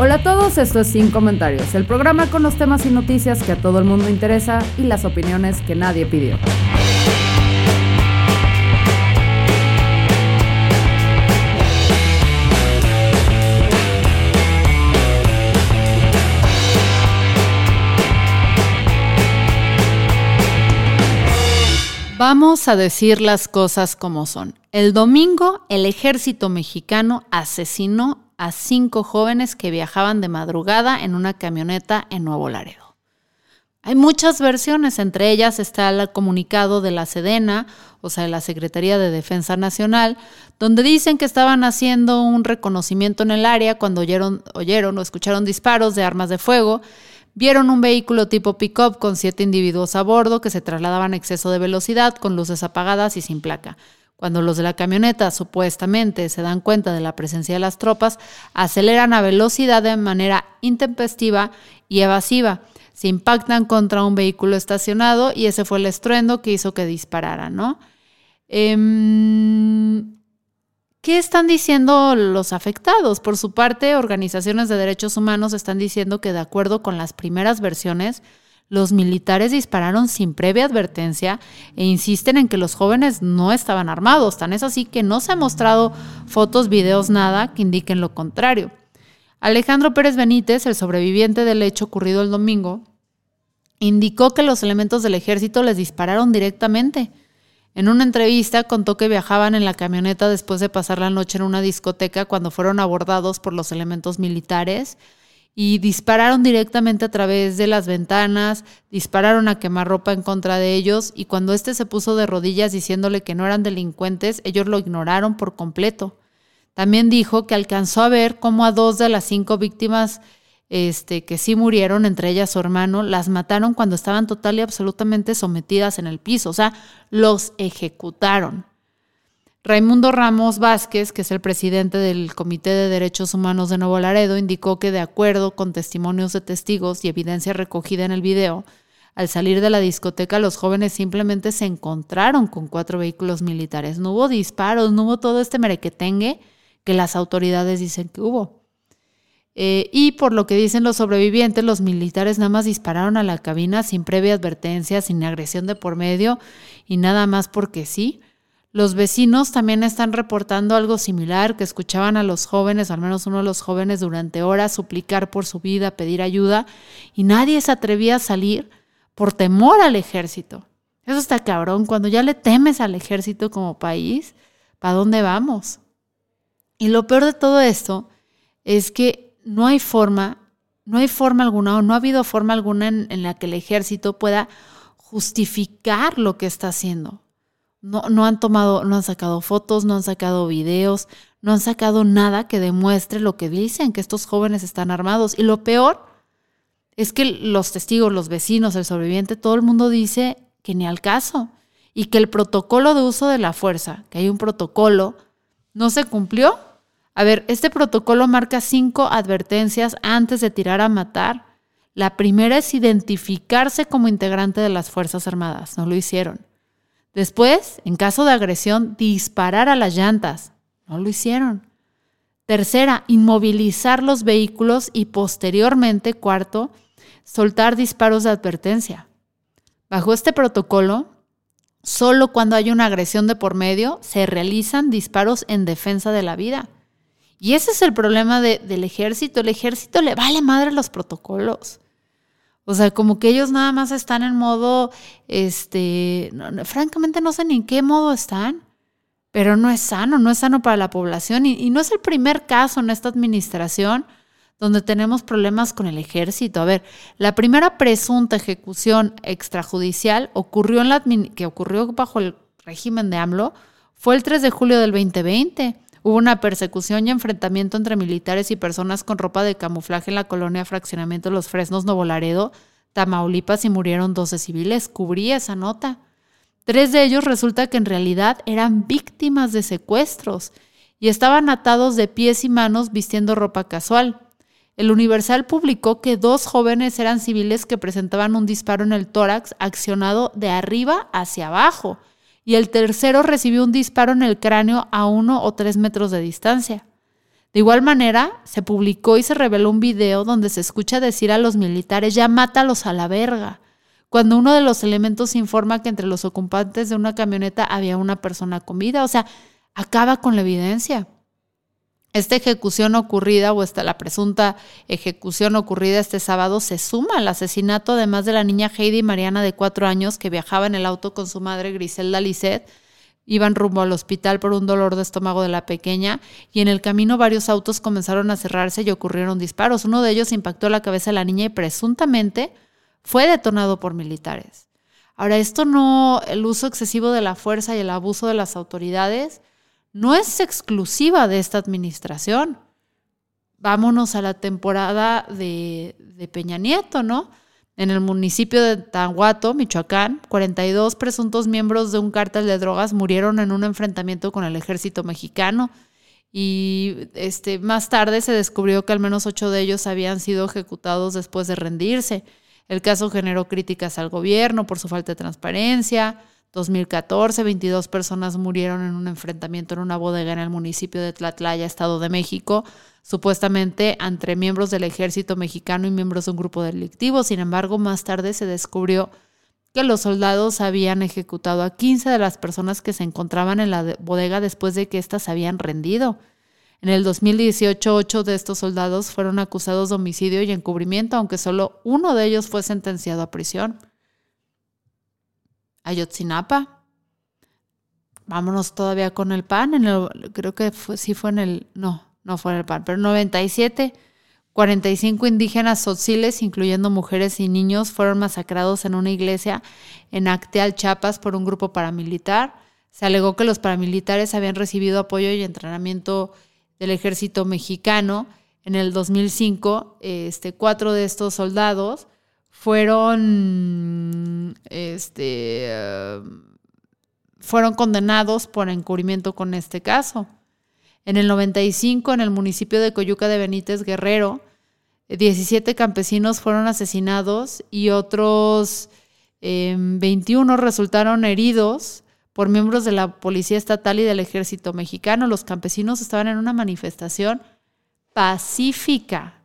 Hola a todos, esto es Sin Comentarios, el programa con los temas y noticias que a todo el mundo interesa y las opiniones que nadie pidió. Vamos a decir las cosas como son. El domingo, el ejército mexicano asesinó a cinco jóvenes que viajaban de madrugada en una camioneta en Nuevo Laredo. Hay muchas versiones, entre ellas está el comunicado de la Sedena, o sea, de la Secretaría de Defensa Nacional, donde dicen que estaban haciendo un reconocimiento en el área cuando oyeron, oyeron o escucharon disparos de armas de fuego Vieron un vehículo tipo pick-up con siete individuos a bordo que se trasladaban a exceso de velocidad, con luces apagadas y sin placa. Cuando los de la camioneta supuestamente se dan cuenta de la presencia de las tropas, aceleran a velocidad de manera intempestiva y evasiva. Se impactan contra un vehículo estacionado y ese fue el estruendo que hizo que dispararan, ¿no? Em, ¿Qué están diciendo los afectados? Por su parte, organizaciones de derechos humanos están diciendo que de acuerdo con las primeras versiones, los militares dispararon sin previa advertencia e insisten en que los jóvenes no estaban armados. Tan es así que no se han mostrado fotos, videos, nada que indiquen lo contrario. Alejandro Pérez Benítez, el sobreviviente del hecho ocurrido el domingo, indicó que los elementos del ejército les dispararon directamente. En una entrevista contó que viajaban en la camioneta después de pasar la noche en una discoteca cuando fueron abordados por los elementos militares y dispararon directamente a través de las ventanas, dispararon a quemarropa en contra de ellos y cuando éste se puso de rodillas diciéndole que no eran delincuentes, ellos lo ignoraron por completo. También dijo que alcanzó a ver cómo a dos de las cinco víctimas este, que sí murieron, entre ellas su hermano, las mataron cuando estaban total y absolutamente sometidas en el piso, o sea, los ejecutaron. Raimundo Ramos Vázquez, que es el presidente del Comité de Derechos Humanos de Nuevo Laredo, indicó que de acuerdo con testimonios de testigos y evidencia recogida en el video, al salir de la discoteca los jóvenes simplemente se encontraron con cuatro vehículos militares. No hubo disparos, no hubo todo este merequetengue que las autoridades dicen que hubo. Eh, y por lo que dicen los sobrevivientes, los militares nada más dispararon a la cabina sin previa advertencia, sin agresión de por medio y nada más porque sí. Los vecinos también están reportando algo similar, que escuchaban a los jóvenes, al menos uno de los jóvenes, durante horas suplicar por su vida, pedir ayuda, y nadie se atrevía a salir por temor al ejército. Eso está cabrón, cuando ya le temes al ejército como país, ¿para dónde vamos? Y lo peor de todo esto es que no hay forma, no hay forma alguna o no ha habido forma alguna en, la que el ejército pueda justificar lo que está haciendo. No, no han tomado, no han sacado fotos, no han sacado videos, no han sacado nada que demuestre lo que dicen, que estos jóvenes están armados. Y lo peor es que los testigos, los vecinos, el sobreviviente, todo el mundo dice que ni al caso y que el protocolo de uso de la fuerza, que hay un protocolo, no se cumplió a ver, este protocolo marca cinco advertencias antes de tirar a matar. La primera es identificarse como integrante de las Fuerzas Armadas. No lo hicieron. Después, en caso de agresión, disparar a las llantas. No lo hicieron. Tercera, inmovilizar los vehículos y posteriormente, cuarto, soltar disparos de advertencia. Bajo este protocolo, solo cuando hay una agresión de por medio se realizan disparos en defensa de la vida. Y ese es el problema del ejército. El ejército le vale madre los protocolos. O sea, como que ellos nada más están en modo, este, francamente no sé ni en qué modo están, pero no es sano, no es sano para la población. Y, y no es el primer caso en esta administración donde tenemos problemas con el ejército. A ver, la primera presunta ejecución extrajudicial ocurrió en la que ocurrió bajo el régimen de AMLO fue el 3 de julio del 2020. Hubo una persecución y enfrentamiento entre militares y personas con ropa de camuflaje en la colonia Fraccionamiento Los Fresnos Nuevo Laredo, Tamaulipas, y murieron 12 civiles. Cubrí esa nota. Tres de ellos resulta que en realidad eran víctimas de secuestros y estaban atados de pies y manos vistiendo ropa casual. El Universal publicó que dos jóvenes eran civiles que presentaban un disparo en el tórax accionado de arriba hacia abajo y el tercero recibió un disparo en el cráneo a uno o tres metros de distancia. De igual manera, se publicó y se reveló un video donde se escucha decir a los militares ya mátalos a la verga, cuando uno de los elementos informa que entre los ocupantes de una camioneta había una persona con vida, o sea, acaba con la evidencia. Esta ejecución ocurrida o esta, la presunta ejecución ocurrida este sábado se suma al asesinato además de la niña Heidi Mariana de cuatro años que viajaba en el auto con su madre Griselda Lisset. Iban rumbo al hospital por un dolor de estómago de la pequeña y en el camino varios autos comenzaron a cerrarse y ocurrieron disparos. Uno de ellos impactó la cabeza de la niña y presuntamente fue detonado por militares. Ahora, esto no, el uso excesivo de la fuerza y el abuso de las autoridades no es exclusiva de esta administración. Vámonos a la temporada de, Peña Nieto, ¿no? En el municipio de Tanguato, Michoacán, 42 presuntos miembros de un cártel de drogas murieron en un enfrentamiento con el ejército mexicano y este, más tarde se descubrió que al menos ocho de ellos habían sido ejecutados después de rendirse. El caso generó críticas al gobierno por su falta de transparencia, 2014, 22 personas murieron en un enfrentamiento en una bodega en el municipio de Tlatlaya, Estado de México, supuestamente entre miembros del ejército mexicano y miembros de un grupo delictivo. Sin embargo, más tarde se descubrió que los soldados habían ejecutado a 15 de las personas que se encontraban en la bodega después de que éstas habían rendido. En el 2018, ocho de estos soldados fueron acusados de homicidio y encubrimiento, aunque solo uno de ellos fue sentenciado a prisión. Ayotzinapa. Vámonos todavía con el PAN. Creo que sí fue en el. No, no fue en el PAN, pero 97. 45 indígenas sociles, incluyendo mujeres y niños, fueron masacrados en una iglesia en Acteal, Chiapas, por un grupo paramilitar. Se alegó que los paramilitares habían recibido apoyo y entrenamiento del ejército mexicano. En el 2005, este, cuatro de estos soldados fueron, este, fueron condenados por encubrimiento con este caso. En el 95, en el municipio de Coyuca de Benítez Guerrero, 17 campesinos fueron asesinados y otros 21 em, resultaron heridos por miembros de la Policía Estatal y del Ejército Mexicano. Los campesinos estaban en una manifestación pacífica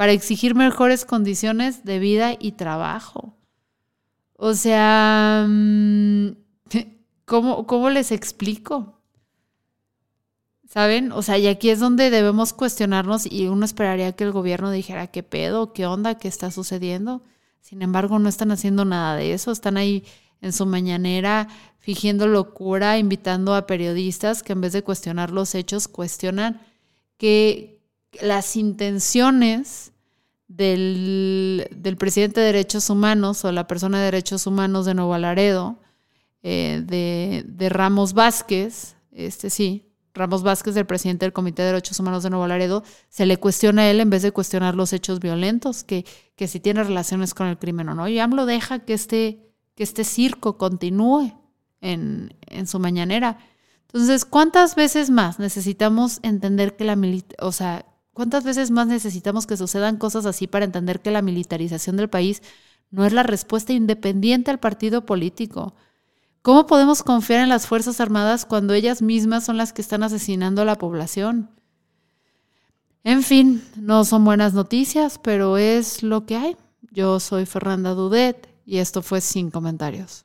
para exigir mejores condiciones de vida y trabajo. O sea, mm, ¿cómo, cómo les explico? ¿Saben? O sea, y aquí es donde debemos cuestionarnos y uno esperaría que el gobierno dijera qué pedo, qué onda, qué está sucediendo. Sin embargo, no están haciendo nada de eso. Están ahí en su mañanera fingiendo locura, invitando a periodistas que en vez de cuestionar los hechos, cuestionan que las intenciones del, presidente de Derechos Humanos o la persona de Derechos Humanos de Nuevo Laredo, eh, de, Ramos Vázquez, este sí, Ramos Vázquez, el presidente del Comité de Derechos Humanos de Nuevo Laredo, se le cuestiona a él en vez de cuestionar los hechos violentos, que, que si tiene relaciones con el crimen o no. Y AMLO deja que este, que este circo continúe en, en su mañanera. Entonces, ¿cuántas veces más necesitamos entender que la o sea, ¿Cuántas veces más necesitamos que sucedan cosas así para entender que la militarización del país no es la respuesta independiente al partido político? ¿Cómo podemos confiar en las Fuerzas Armadas cuando ellas mismas son las que están asesinando a la población? En fin, no son buenas noticias, pero es lo que hay. Yo soy Fernanda Dudet y esto fue Sin Comentarios.